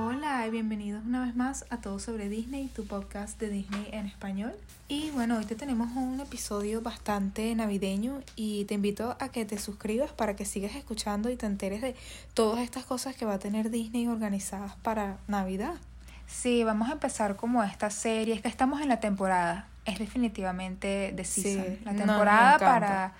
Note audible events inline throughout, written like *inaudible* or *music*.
Hola y bienvenidos una vez más a Todo sobre Disney, tu podcast de Disney en español. Y bueno, hoy te tenemos un episodio bastante navideño y te invito a que te suscribas para que sigas escuchando y te enteres de todas estas cosas que va a tener Disney organizadas para Navidad. Sí, vamos a empezar como esta serie, es que estamos en la temporada, es definitivamente de season, Sí, la temporada para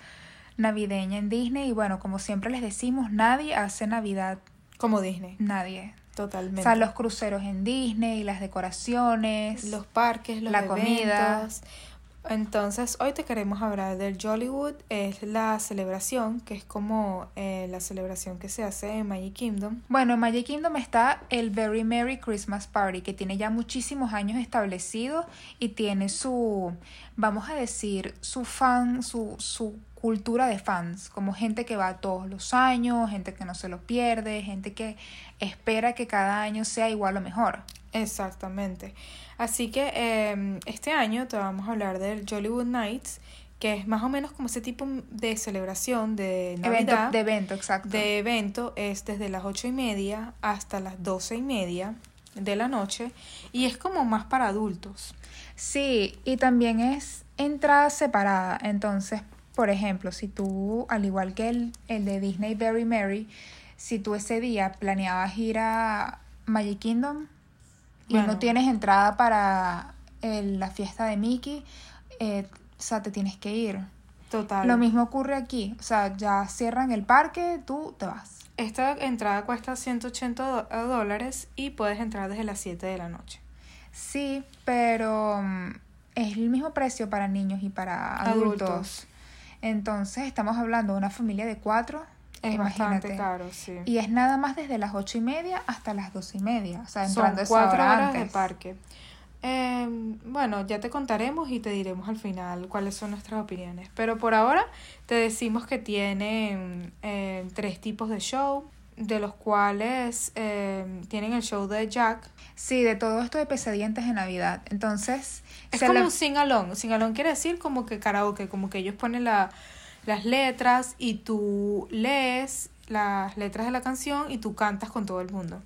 navideña en Disney y bueno, como siempre les decimos, nadie hace Navidad, Como Disney, nadie. Totalmente. O sea, los cruceros en Disney, las decoraciones, los parques, los la comida. Entonces, hoy te queremos hablar del Jollywood, es la celebración, que es como eh, la celebración que se hace en Magic Kingdom. Bueno, en Magic Kingdom está el Very Merry Christmas Party, que tiene ya muchísimos años establecido y tiene su, vamos a decir, su fan, su, su cultura de fans, como gente que va todos los años, gente que no se lo pierde, gente que espera que cada año sea igual o mejor. Exactamente. Así que eh, este año te vamos a hablar del Jollywood Nights, que es más o menos como ese tipo de celebración de Evento, Navidad, de evento, exacto. de evento, es desde las ocho y media hasta las doce y media de la noche y es como más para adultos. Sí, y también es entrada separada. Entonces, por ejemplo, si tú, al igual que el, el de Disney Very Merry, si tú ese día planeabas ir a Magic Kingdom y no tienes entrada para el- la fiesta de Mickey, eh, o sea, te tienes que ir. Total. Lo mismo ocurre aquí. O sea, ya cierran el parque, tú te vas. Esta entrada cuesta 180 do- dólares y puedes entrar desde las 7 de la noche. Sí, pero mm, es el mismo precio para niños y para adultos. Adultos. Entonces estamos hablando de una familia de cuatro. Es bastante caro, sí. Y es nada más desde las ocho y media hasta las doce y media. O sea, Son entrando esa cuatro hora horas de parque. Eh, bueno, ya te contaremos y te diremos al final cuáles son nuestras opiniones. Pero por ahora te decimos que tienen eh, tres tipos de show, de los cuales eh, tienen el show de Jack. Sí, de todo esto de pesadillas de Navidad. Entonces, Es como la- un sing-along. Sing-along quiere decir como que karaoke, como que ellos ponen la, las letras y tú lees las letras de la canción y tú cantas con todo el mundo.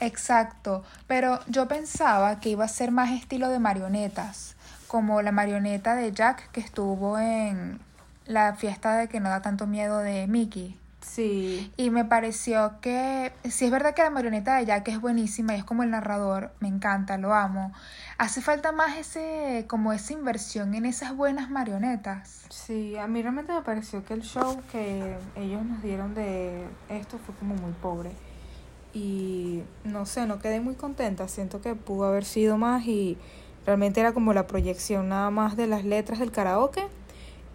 Exacto, pero yo pensaba que iba a ser más estilo de marionetas, como la marioneta de Jack que estuvo en la fiesta de que no da tanto miedo de Mickey. Sí. Y me pareció que, si es verdad que la marioneta de Jack es buenísima y es como el narrador, me encanta, lo amo. Hace falta más ese, como esa inversión en esas buenas marionetas. Sí, a mí realmente me pareció que el show que ellos nos dieron de esto fue como muy pobre. Y no sé, no quedé muy contenta. Siento que pudo haber sido más y realmente era como la proyección nada más de las letras del karaoke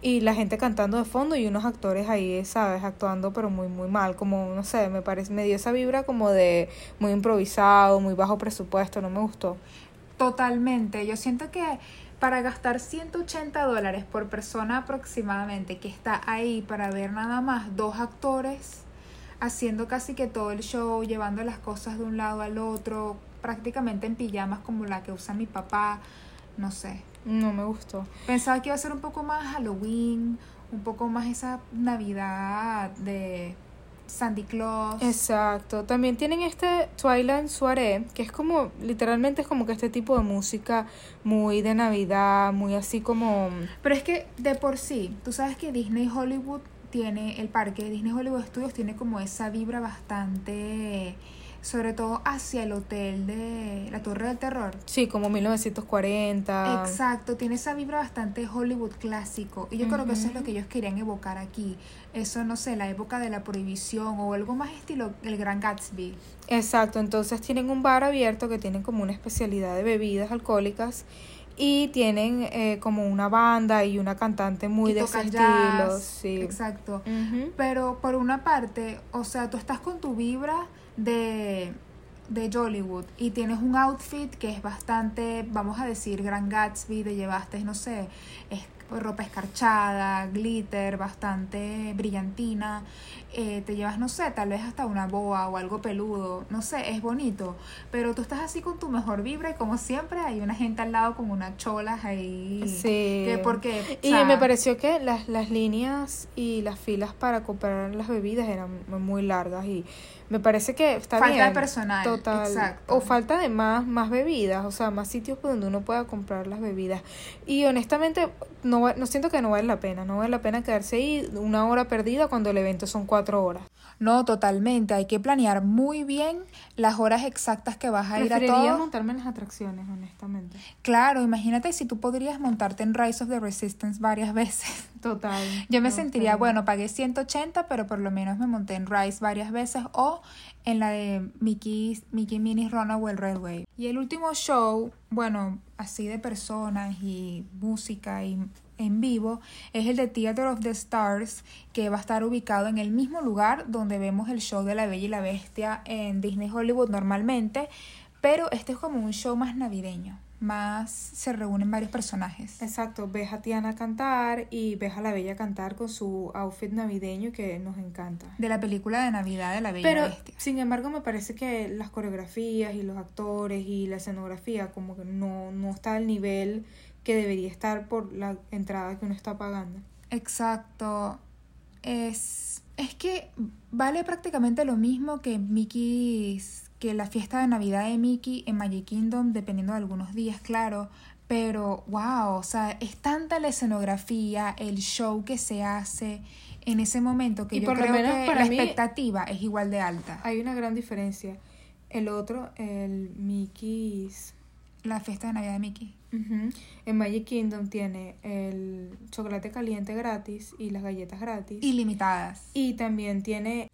y la gente cantando de fondo y unos actores ahí, ¿sabes? Actuando pero muy, muy mal. Como, no sé, me parece, me dio esa vibra como de muy improvisado, muy bajo presupuesto, no me gustó. Totalmente, yo siento que para gastar 180 dólares por persona aproximadamente, que está ahí para ver nada más dos actores haciendo casi que todo el show, llevando las cosas de un lado al otro, prácticamente en pijamas como la que usa mi papá, no sé. No me gustó. Pensaba que iba a ser un poco más Halloween, un poco más esa Navidad de Sandy Claus. Exacto. También tienen este Twilight Soirée, que es como, literalmente es como que este tipo de música muy de Navidad, muy así como... Pero es que de por sí, tú sabes que Disney Hollywood tiene, el parque Disney Hollywood Studios tiene como esa vibra bastante, sobre todo hacia el hotel de la Torre del Terror. Sí, como 1940. Exacto, tiene esa vibra bastante Hollywood clásico. Y yo creo que eso es lo que ellos querían evocar aquí. Eso, no sé, la época de la prohibición o algo más estilo el Gran Gatsby. Exacto, entonces tienen un bar abierto que tienen como una especialidad de bebidas alcohólicas y tienen eh, como una banda y una cantante muy Y de ese estilo. Sí. Exacto. Pero por una parte, o sea, tú estás con tu vibra de, de Jollywood y tienes un outfit que es bastante, vamos a decir, Gran Gatsby, de llevaste, no sé, es ropa escarchada, glitter, bastante brillantina. Eh, te llevas, no sé, tal vez hasta una boa o algo peludo, no sé, es bonito. Pero tú estás así con tu mejor vibra y como siempre hay una gente al lado con unas cholas ahí. Sí. Que porque, o Y sea, me pareció que las, las líneas y las filas para comprar las bebidas eran muy largas y me parece que está Falta bien. de personal, Total. exacto. O falta de más, más bebidas, o sea, más sitios donde uno pueda comprar las bebidas. Y honestamente, no, no siento que no vale la pena. No vale la pena quedarse ahí una hora perdida cuando el evento son cuatro horas. No, totalmente. Hay que planear muy bien las horas exactas que vas a ir a todo. montarme en las atracciones, honestamente. Claro, imagínate si tú podrías montarte en Rise of the Resistance varias *laughs* veces. Total. Yo me total. sentiría, bueno, pagué 180, pero por lo menos me monté en Rise varias veces o en la de Mickey, Mickey Minnie's Runaway Railway. Y el último show, bueno, así de personas y música y en vivo, es el de Theater of the Stars, que va a estar ubicado en el mismo lugar donde vemos el show de La Bella y la Bestia en Disney Hollywood normalmente, pero este es como un show más navideño, más se reúnen varios personajes. Exacto, ves a Tiana cantar y ves a la Bella cantar con su outfit navideño que nos encanta. De la película de Navidad de La Bella Pero, Bestia. sin embargo, me parece que las coreografías y los actores y la escenografía como que no, no está al nivel que debería estar por la entrada que uno está pagando. Exacto. Es, es que vale prácticamente lo mismo que Mickey's, que la fiesta de Navidad de Mickey en Magic Kingdom, dependiendo de algunos días, claro. Pero, wow, o sea, es tanta la escenografía, el show que se hace en ese momento que Y yo por lo creo menos que para la mí- expectativa es igual de alta. Hay una gran diferencia. El otro, el Mickey's... La fiesta de Navidad de Mickey. En Magic Kingdom tiene el chocolate caliente gratis y las galletas gratis. Ilimitadas. Y también tiene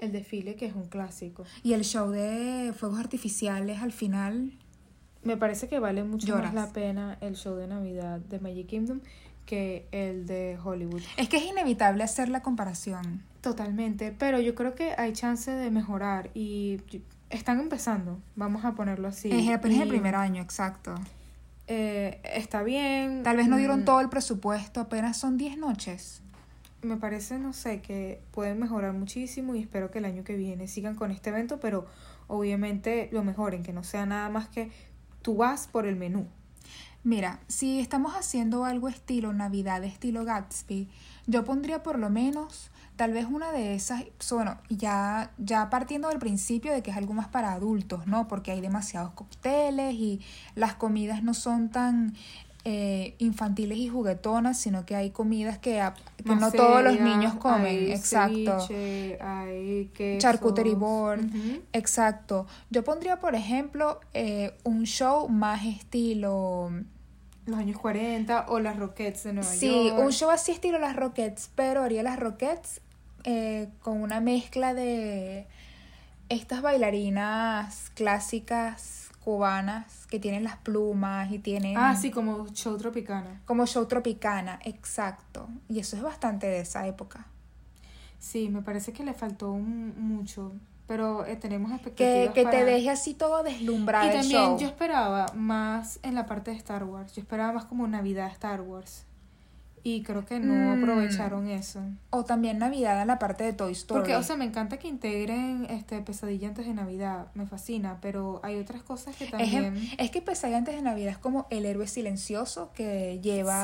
el desfile, que es un clásico. Y el show de fuegos artificiales al final. Me parece que vale mucho Lloras. más la pena el show de Navidad de Magic Kingdom que el de Hollywood. Es que es inevitable hacer la comparación. Totalmente, pero yo creo que hay chance de mejorar y están empezando, vamos a ponerlo así. es el Y, primer año, exacto. eh, está bien. Tal vez no dieron mm, todo el presupuesto, apenas son 10 noches. Me parece, no sé, que pueden mejorar muchísimo y espero que el año que viene sigan con este evento, pero obviamente lo mejoren, que no sea nada más que tú vas por el menú. Mira, si estamos haciendo algo estilo Navidad, estilo Gatsby, yo pondría por lo menos tal vez una de esas, bueno, ya, ya partiendo del principio de que es algo más para adultos, ¿no? Porque hay demasiados cócteles y las comidas no son tan eh, infantiles y juguetonas, sino que hay comidas que, a- que no todos los niños comen, hay exacto. ceviche, hay. Charcuterie board. Exacto. Yo pondría, por ejemplo, eh, un show más estilo... Los años 40 o las Roquettes de Nueva Sí, York. un show así estilo las Rockets, pero haría las Rockets eh, con una mezcla de estas bailarinas clásicas cubanas que tienen las plumas y tienen Ah, sí, como show tropicana. como show tropicana, exacto. Y eso es bastante de esa época. Sí, me parece que le faltó un- mucho, pero eh, tenemos Que, expectativas que para- te deje así todo deslumbrado Y el también show. yo esperaba más en la parte de Star Wars. Yo esperaba más como Navidad Star Wars. Y creo que no Mm. aprovecharon eso. O también Navidad en la parte de Toy Story. Porque, o sea, me encanta que integren este Pesadilla antes de Navidad. Me fascina, pero hay otras cosas que Es, también... es que Pesadilla antes de Navidad es como el héroe silencioso que lleva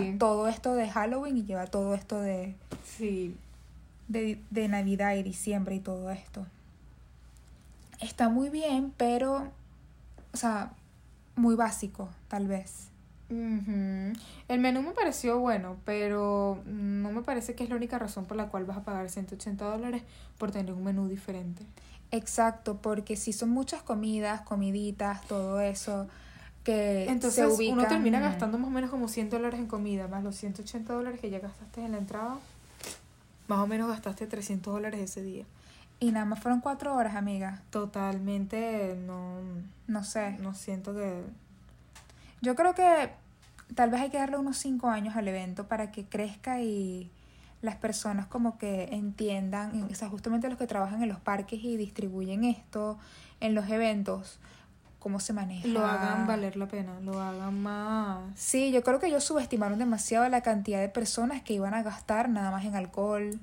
Sí. todo esto de Halloween y lleva todo esto de, Sí, de, de Navidad y diciembre y todo esto. Está muy bien, pero, o sea, muy básico, tal vez. Ujú. El menú me pareció bueno, pero no me parece que es la única razón por la cual vas a pagar 180 dólares por tener un menú diferente. Exacto, porque si son muchas comidas, comiditas, todo eso, que Entonces se ubican... uno termina gastando más o menos como 100 dólares en comida, más los 180 dólares que ya gastaste en la entrada. Más o menos gastaste 300 dólares ese día. Y nada más fueron cuatro horas, amiga. Totalmente no, No sé. no siento que... Yo creo que tal vez hay que darle unos cinco años al evento para que crezca y las personas como que entiendan, o sea, justamente los que trabajan en los parques y distribuyen esto en los eventos, cómo se maneja. Lo hagan valer la pena, lo hagan más. Sí, yo creo que ellos subestimaron demasiado la cantidad de personas que iban a gastar nada más en alcohol.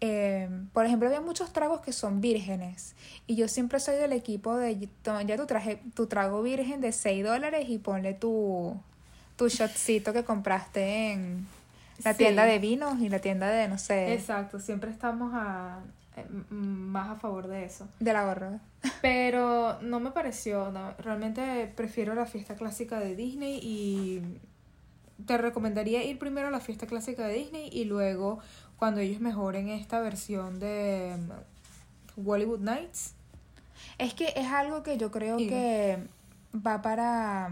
Eh, por ejemplo, había muchos tragos que son vírgenes. Y yo siempre soy del equipo de, ya tu, traje, tu trago virgen de 6 dólares y ponle tu, tu shotcito que compraste en la Sí. tienda de vinos y la tienda de, no sé, Exacto, siempre estamos a, eh, más a favor de eso. de la gorra. Pero no me pareció, no, realmente prefiero la fiesta clásica de Disney y te recomendaría ir primero a la fiesta clásica de Disney y luego cuando ellos mejoren esta versión de mm, Bollywood Nights. Es que es algo que yo creo que va para...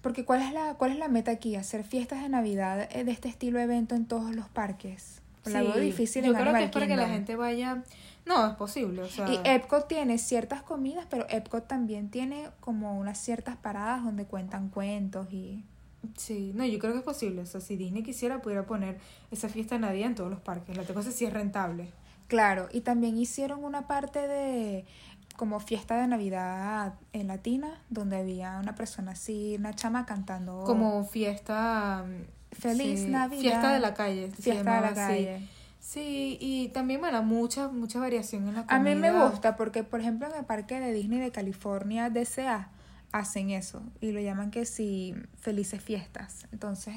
Porque ¿cuál es, la, ¿cuál es la meta aquí? Hacer fiestas de Navidad eh, de este estilo de evento en todos los parques. La veo Sí, difícil yo en creo que es para que la gente vaya... No, es posible, o sea... Y Epcot tiene ciertas comidas, pero Epcot también tiene como unas ciertas paradas donde cuentan cuentos y... Sí, no, yo creo que es posible. O sea, si Disney quisiera, pudiera poner esa fiesta de Navidad en todos los parques. La cosa sí es rentable. Claro, y también hicieron una parte de como fiesta de Navidad en Latina, donde había una persona así, una chama cantando Como fiesta... Feliz sí, Navidad. Fiesta de la calle. fiesta de la calle. Sí, y también, bueno, mucha, mucha variación en la comida. A mí me gusta porque, por ejemplo, en el parque de Disney de California, DCA, hacen eso y lo llaman que sí, felices fiestas. Entonces,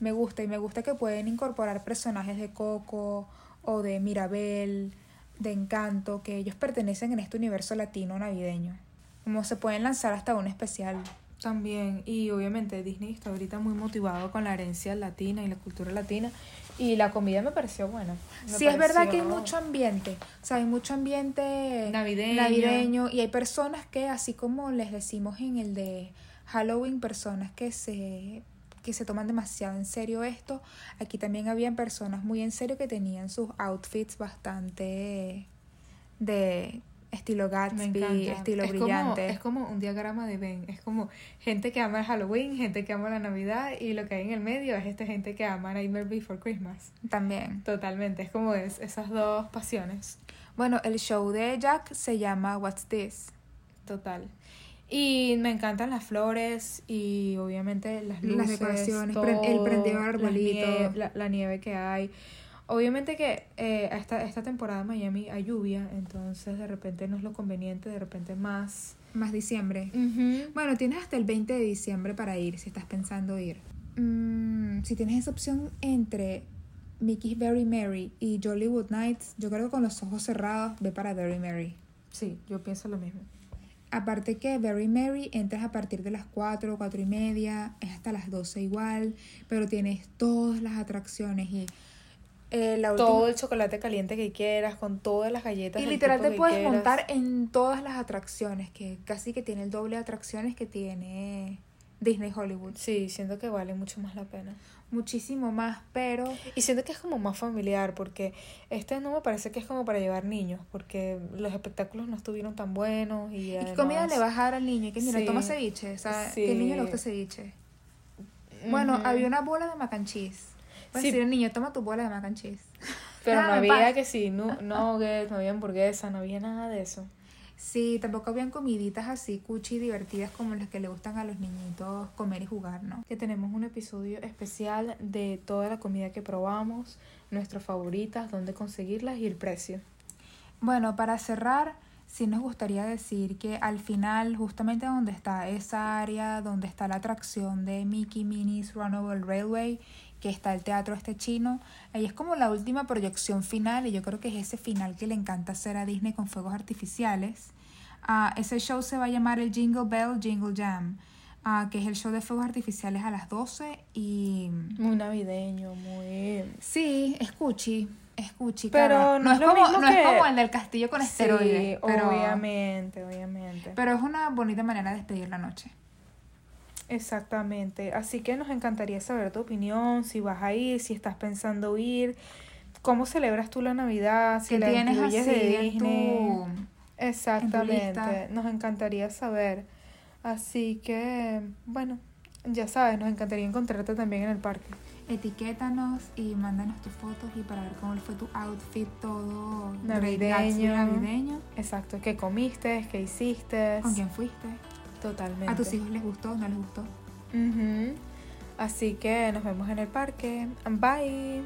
me gusta y me gusta que pueden incorporar personajes de Coco o de Mirabel, de Encanto, que ellos pertenecen en este universo latino navideño. Como se pueden lanzar hasta un especial. También, y obviamente Disney está ahorita muy motivado con la herencia latina y la cultura latina. Y la comida me pareció buena. Me Sí, es verdad que hay mucho ambiente, o sea, hay mucho ambiente Navideño. navideño y hay personas que, así como les decimos en el de Halloween, personas que se que se toman demasiado en serio esto, aquí también habían personas muy en serio que tenían sus outfits bastante de estilo Gatsby, estilo es brillante. Como, es como un diagrama de Ben. Es como gente que ama el Halloween, gente que ama la Navidad y lo que hay en el medio es esta gente que ama Nightmare Before Christmas. También. Totalmente, es como es, esas dos pasiones. Bueno, el show de Jack se llama What's This? Total. Y me encantan las flores y obviamente las luces. Las decoraciones, el prendido arbolito. la, la nieve que hay. Obviamente que eh, esta, esta temporada en Miami hay lluvia, entonces de repente no es lo conveniente, de repente más. Más diciembre. Bueno, tienes hasta el 20 de diciembre para ir, si estás pensando ir. Mm, si tienes esa opción entre Mickey's Very Merry y Jollywood Nights, yo creo que con los ojos cerrados ve para Very Merry. Sí, yo pienso lo mismo. Aparte que Very Merry entras a partir de las 4, 4 y media, es hasta las 12 igual, pero tienes todas las atracciones y eh, la última- Todo el chocolate caliente que quieras, con todas las galletas. Y literal te puedes quieras. montar en todas las atracciones, que casi que tiene el doble de atracciones que tiene Disney Hollywood. Sí, siento que vale mucho más la pena. Muchísimo más, pero Y siento que es como más familiar, porque este no me parece que es como para llevar niños, porque los espectáculos no estuvieron tan buenos y, ¿y qué comida le vas a dar al niño? Y que mira, Sí. toma ceviche, o sea, Sí. que al niño le gusta ceviche. Bueno, había una bola de mac and cheese. Puedes Sí. decir niño, toma tu bola de mac and cheese. *laughs* Pero no había paz. que sí, *laughs* no, nuggets, no había hamburguesa, no había nada de eso. Sí, tampoco habían comiditas así cuchi divertidas como las que le gustan a los niñitos comer y jugar, ¿no? Que tenemos un episodio especial de toda la comida que probamos, nuestras favoritas, dónde conseguirlas y el precio. Bueno, para cerrar, sí nos gustaría decir que al final, justamente donde está esa área, donde está la atracción de Mickey Minnie's Runnable Railway, que está el teatro este chino, ahí es como la última proyección final y yo creo que es ese final que le encanta hacer a Disney con fuegos artificiales. Ah, ese show se va a llamar el Jingle Bell Jingle Jam, ah, que es el show de fuegos artificiales a las 12 y... Muy navideño, muy... Sí, es cuchi, es cuchi. Pero cara. no es lo como, mismo no es como el del castillo con esteroides. Sí, pero, obviamente, obviamente. pero es una bonita manera de despedir la noche. Exactamente. Así que nos encantaría saber tu opinión, si vas a ir, si estás pensando ir, cómo celebras tú la Navidad, si la tienes así de en Disney. tu... Exactamente. Nos encantaría saber. Así que, bueno, ya sabes, nos encantaría encontrarte también en el parque. Etiquétanos y mándanos tus fotos y para ver cómo fue tu outfit todo Navideño. Navideño. Exacto, ¿qué comiste? ¿Qué hiciste? ¿Con quién fuiste? Totalmente. ¿A tus hijos les gustó? ¿No les gustó? Así que nos vemos en el parque. Bye.